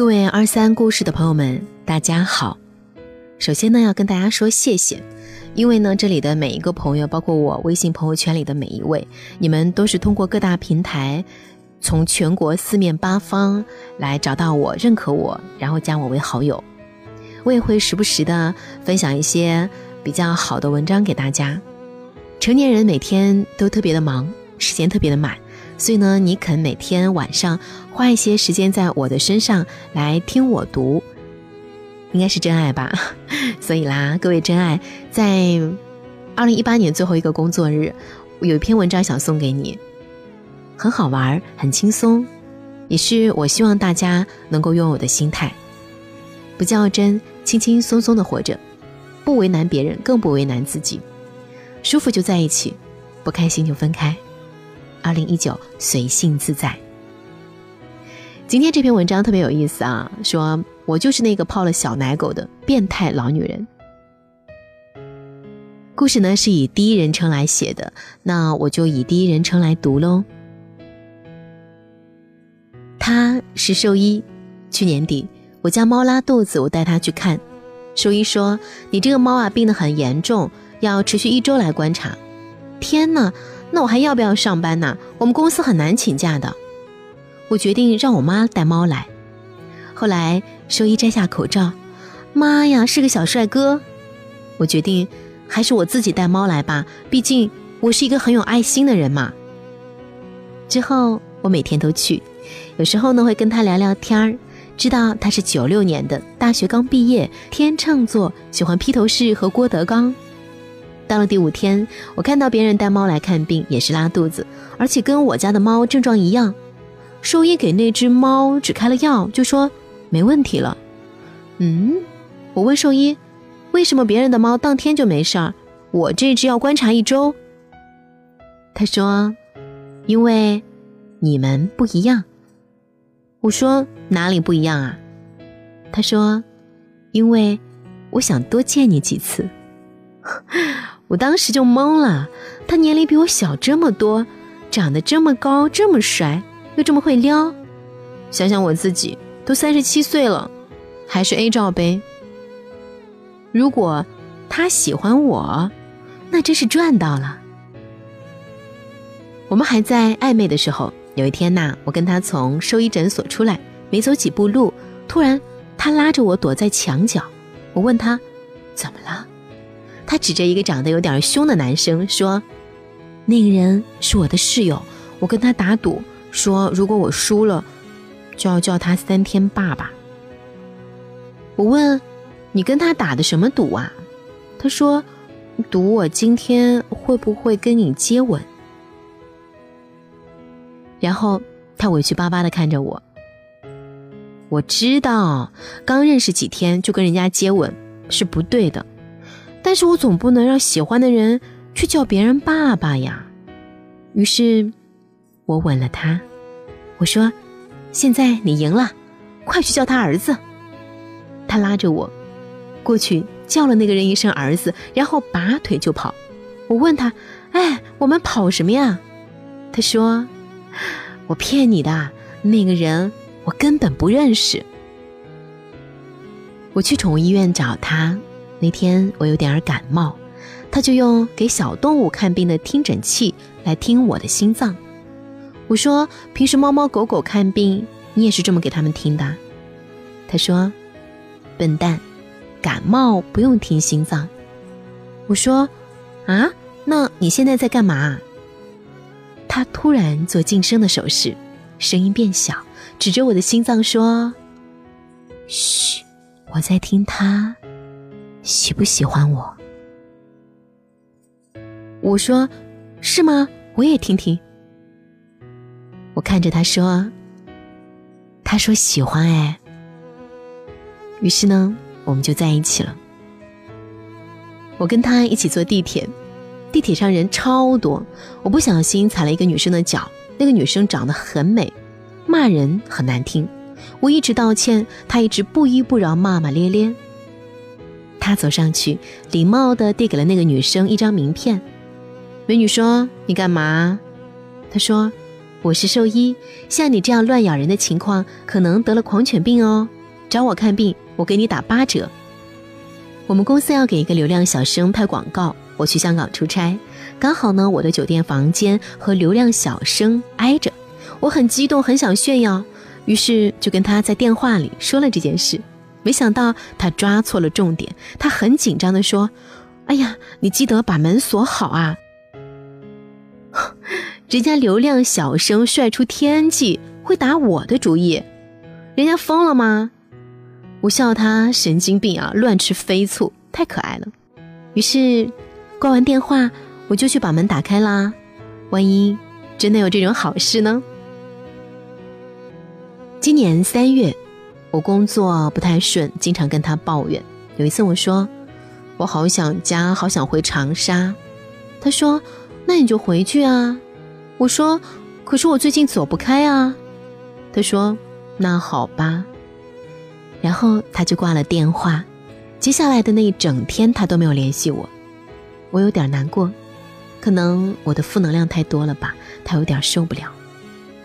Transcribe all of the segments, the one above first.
各位二三故事的朋友们，大家好。首先呢，要跟大家说谢谢，因为呢，这里的每一个朋友，包括我微信朋友圈里的每一位，你们都是通过各大平台，从全国四面八方来找到我，认可我，然后加我为好友。我也会时不时的分享一些比较好的文章给大家。成年人每天都特别的忙，时间特别的满。所以呢，你肯每天晚上花一些时间在我的身上来听我读，应该是真爱吧？所以啦，各位真爱，在二零一八年最后一个工作日，有一篇文章想送给你，很好玩，很轻松，也是我希望大家能够拥有的心态，不较真，轻轻松松的活着，不为难别人，更不为难自己，舒服就在一起，不开心就分开。二零一九，随性自在。今天这篇文章特别有意思啊，说我就是那个泡了小奶狗的变态老女人。故事呢是以第一人称来写的，那我就以第一人称来读喽。他是兽医，去年底我家猫拉肚子，我带它去看，兽医说你这个猫啊病得很严重，要持续一周来观察。天哪！那我还要不要上班呢？我们公司很难请假的。我决定让我妈带猫来。后来兽医摘下口罩，妈呀，是个小帅哥。我决定还是我自己带猫来吧，毕竟我是一个很有爱心的人嘛。之后我每天都去，有时候呢会跟他聊聊天儿，知道他是九六年的，大学刚毕业，天秤座，喜欢披头士和郭德纲。到了第五天，我看到别人带猫来看病，也是拉肚子，而且跟我家的猫症状一样。兽医给那只猫只开了药，就说没问题了。嗯，我问兽医，为什么别人的猫当天就没事儿，我这只要观察一周？他说，因为你们不一样。我说哪里不一样啊？他说，因为我想多见你几次。我当时就懵了，他年龄比我小这么多，长得这么高，这么帅，又这么会撩。想想我自己都三十七岁了，还是 A 罩杯。如果他喜欢我，那真是赚到了。我们还在暧昧的时候，有一天呐，我跟他从兽医诊所出来，没走几步路，突然他拉着我躲在墙角。我问他怎么了？他指着一个长得有点凶的男生说：“那个人是我的室友，我跟他打赌，说如果我输了，就要叫他三天爸爸。”我问：“你跟他打的什么赌啊？”他说：“赌我今天会不会跟你接吻。”然后他委屈巴巴的看着我。我知道，刚认识几天就跟人家接吻是不对的。但是我总不能让喜欢的人去叫别人爸爸呀。于是，我吻了他。我说：“现在你赢了，快去叫他儿子。”他拉着我过去叫了那个人一声“儿子”，然后拔腿就跑。我问他：“哎，我们跑什么呀？”他说：“我骗你的，那个人我根本不认识。”我去宠物医院找他。那天我有点儿感冒，他就用给小动物看病的听诊器来听我的心脏。我说：“平时猫猫狗狗看病，你也是这么给他们听的？”他说：“笨蛋，感冒不用听心脏。”我说：“啊，那你现在在干嘛？”他突然做噤声的手势，声音变小，指着我的心脏说：“嘘，我在听他。”喜不喜欢我？我说：“是吗？我也听听。”我看着他说：“他说喜欢哎。”于是呢，我们就在一起了。我跟他一起坐地铁，地铁上人超多，我不小心踩了一个女生的脚，那个女生长得很美，骂人很难听，我一直道歉，她一直不依不饶，骂骂咧咧。他走上去，礼貌地递给了那个女生一张名片。美女说：“你干嘛？”他说：“我是兽医，像你这样乱咬人的情况，可能得了狂犬病哦。找我看病，我给你打八折。我们公司要给一个流量小生拍广告，我去香港出差，刚好呢，我的酒店房间和流量小生挨着，我很激动，很想炫耀，于是就跟他在电话里说了这件事。没想到他抓错了重点，他很紧张地说：“哎呀，你记得把门锁好啊。”人家流量小生帅出天际，会打我的主意，人家疯了吗？我笑他神经病啊，乱吃飞醋，太可爱了。于是挂完电话，我就去把门打开啦。万一真的有这种好事呢？今年三月，我工作不太顺，经常跟他抱怨。有一次我说：“我好想家，好想回长沙。”他说：“那你就回去啊。”我说：“可是我最近走不开啊。”他说：“那好吧。”然后他就挂了电话。接下来的那一整天，他都没有联系我，我有点难过。可能我的负能量太多了吧，他有点受不了。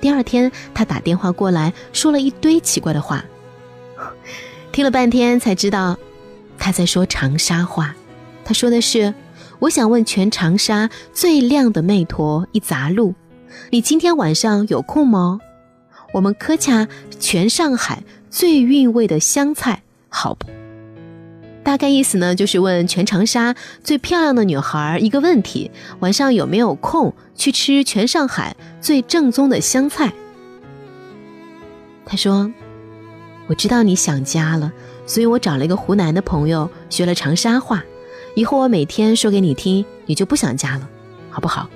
第二天，他打电话过来，说了一堆奇怪的话，听了半天才知道他在说长沙话。他说的是：“我想问全长沙最靓的妹坨一杂路。”你今天晚上有空吗？我们科恰全上海最韵味的湘菜，好不？大概意思呢，就是问全长沙最漂亮的女孩一个问题：晚上有没有空去吃全上海最正宗的湘菜？他说：“我知道你想家了，所以我找了一个湖南的朋友学了长沙话，以后我每天说给你听，你就不想家了，好不好？”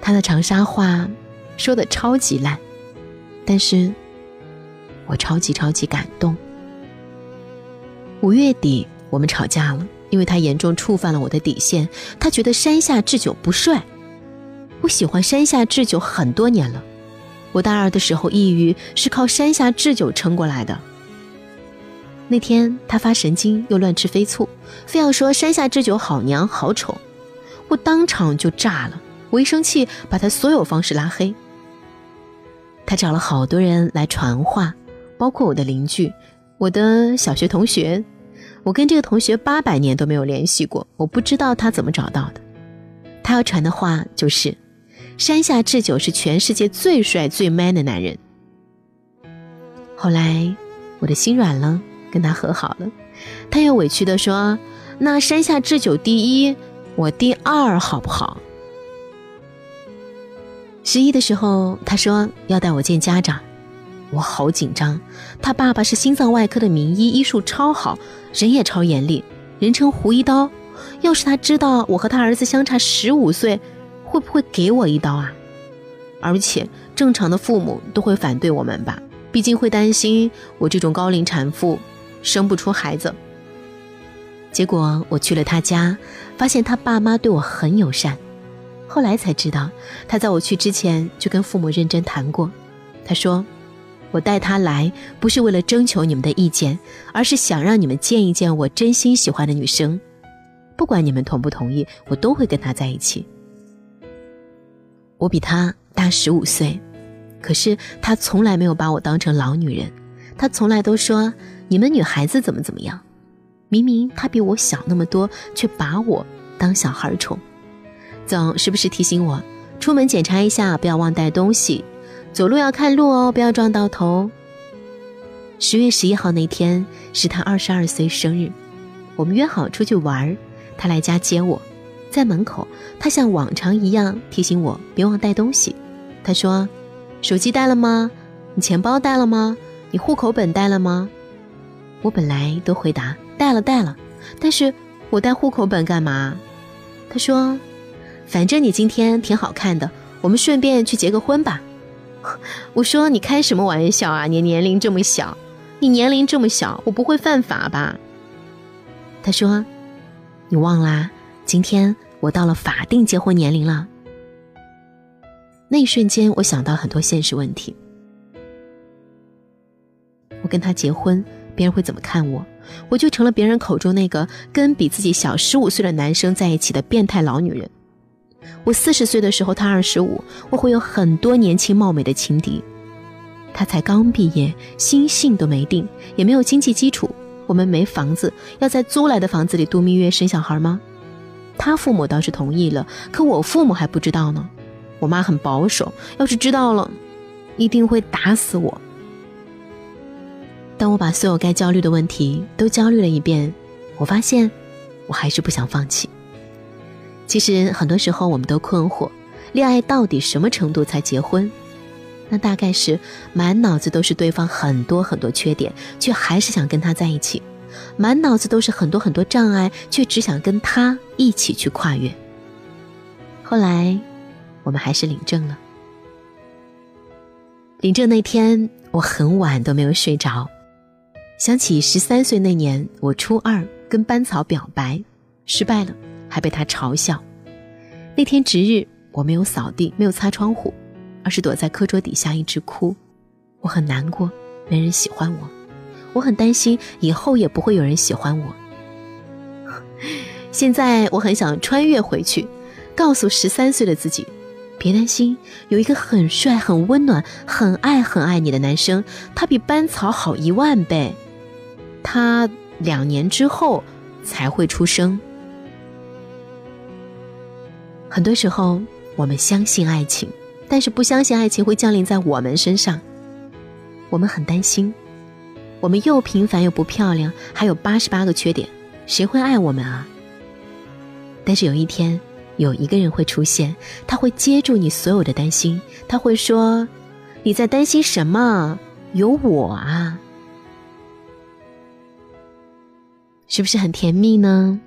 他的长沙话说的超级烂，但是我超级超级感动。五月底我们吵架了，因为他严重触犯了我的底线。他觉得山下智久不帅，我喜欢山下智久很多年了。我大二的时候抑郁是靠山下智久撑过来的。那天他发神经又乱吃飞醋，非要说山下智久好娘好丑，我当场就炸了。我一生气，把他所有方式拉黑。他找了好多人来传话，包括我的邻居、我的小学同学。我跟这个同学八百年都没有联系过，我不知道他怎么找到的。他要传的话就是：山下智久是全世界最帅最 man 的男人。后来我的心软了，跟他和好了。他又委屈的说：“那山下智久第一，我第二，好不好？”十一的时候，他说要带我见家长，我好紧张。他爸爸是心脏外科的名医，医术超好，人也超严厉，人称胡一刀。要是他知道我和他儿子相差十五岁，会不会给我一刀啊？而且正常的父母都会反对我们吧，毕竟会担心我这种高龄产妇生不出孩子。结果我去了他家，发现他爸妈对我很友善。后来才知道，他在我去之前就跟父母认真谈过。他说：“我带他来不是为了征求你们的意见，而是想让你们见一见我真心喜欢的女生。不管你们同不同意，我都会跟他在一起。我比他大十五岁，可是他从来没有把我当成老女人。他从来都说你们女孩子怎么怎么样。明明他比我小那么多，却把我当小孩宠。”总时不时提醒我，出门检查一下，不要忘带东西。走路要看路哦，不要撞到头。十月十一号那天是他二十二岁生日，我们约好出去玩他来家接我，在门口，他像往常一样提醒我别忘带东西。他说：“手机带了吗？你钱包带了吗？你户口本带了吗？”我本来都回答带了带了，但是我带户口本干嘛？他说。反正你今天挺好看的，我们顺便去结个婚吧。我说你开什么玩笑啊？你年龄这么小，你年龄这么小，我不会犯法吧？他说，你忘啦？今天我到了法定结婚年龄了。那一瞬间，我想到很多现实问题。我跟他结婚，别人会怎么看我？我就成了别人口中那个跟比自己小十五岁的男生在一起的变态老女人。我四十岁的时候，他二十五，我会有很多年轻貌美的情敌。他才刚毕业，心性都没定，也没有经济基础。我们没房子，要在租来的房子里度蜜月生小孩吗？他父母倒是同意了，可我父母还不知道呢。我妈很保守，要是知道了，一定会打死我。当我把所有该焦虑的问题都焦虑了一遍，我发现我还是不想放弃。其实很多时候我们都困惑，恋爱到底什么程度才结婚？那大概是满脑子都是对方很多很多缺点，却还是想跟他在一起；满脑子都是很多很多障碍，却只想跟他一起去跨越。后来，我们还是领证了。领证那天，我很晚都没有睡着。想起十三岁那年，我初二跟班草表白，失败了，还被他嘲笑。那天值日，我没有扫地，没有擦窗户，而是躲在课桌底下一直哭。我很难过，没人喜欢我，我很担心以后也不会有人喜欢我。现在我很想穿越回去，告诉十三岁的自己，别担心，有一个很帅、很温暖、很爱、很爱你的男生，他比班草好一万倍。他两年之后才会出生。很多时候，我们相信爱情，但是不相信爱情会降临在我们身上。我们很担心，我们又平凡又不漂亮，还有八十八个缺点，谁会爱我们啊？但是有一天，有一个人会出现，他会接住你所有的担心，他会说：“你在担心什么？有我啊！”是不是很甜蜜呢？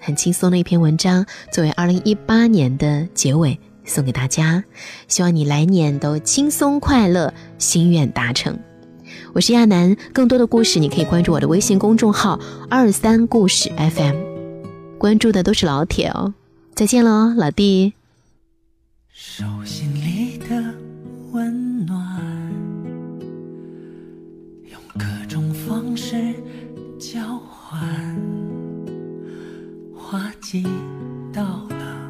很轻松的一篇文章，作为二零一八年的结尾送给大家。希望你来年都轻松快乐，心愿达成。我是亚楠，更多的故事你可以关注我的微信公众号二三故事 FM，关注的都是老铁哦。再见喽，老弟。手心里的温暖，用各种方式交换。花季到了，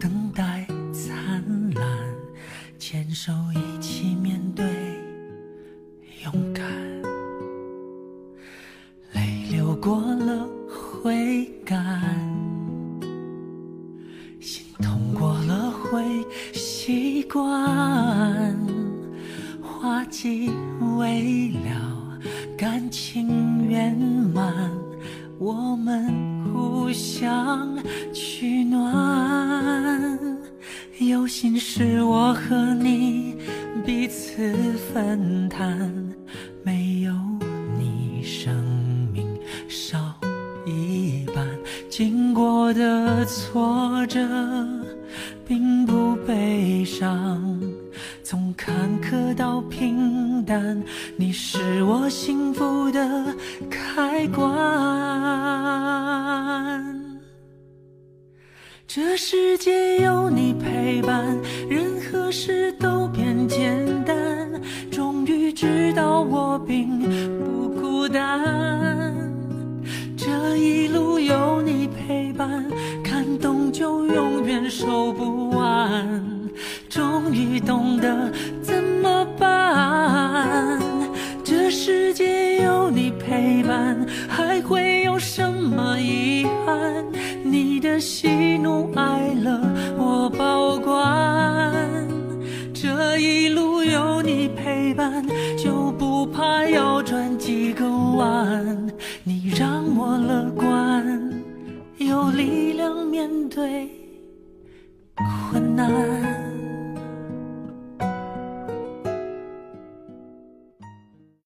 等待灿烂，牵手一是我和你彼此分担，没有你生命少一半。经过的挫折并不悲伤，从坎坷到平淡，你是我幸福的开关。这世界有你陪伴，任何事都变简单。终于知道我并不孤单。这一路有你陪伴，感动就永远收不完。终于懂得怎么办。这世界有你陪伴，还会有什么遗憾？你的喜怒哀乐我保管，这一路有你陪伴，就不怕要转几个弯。你让我乐观，有力量面对困难。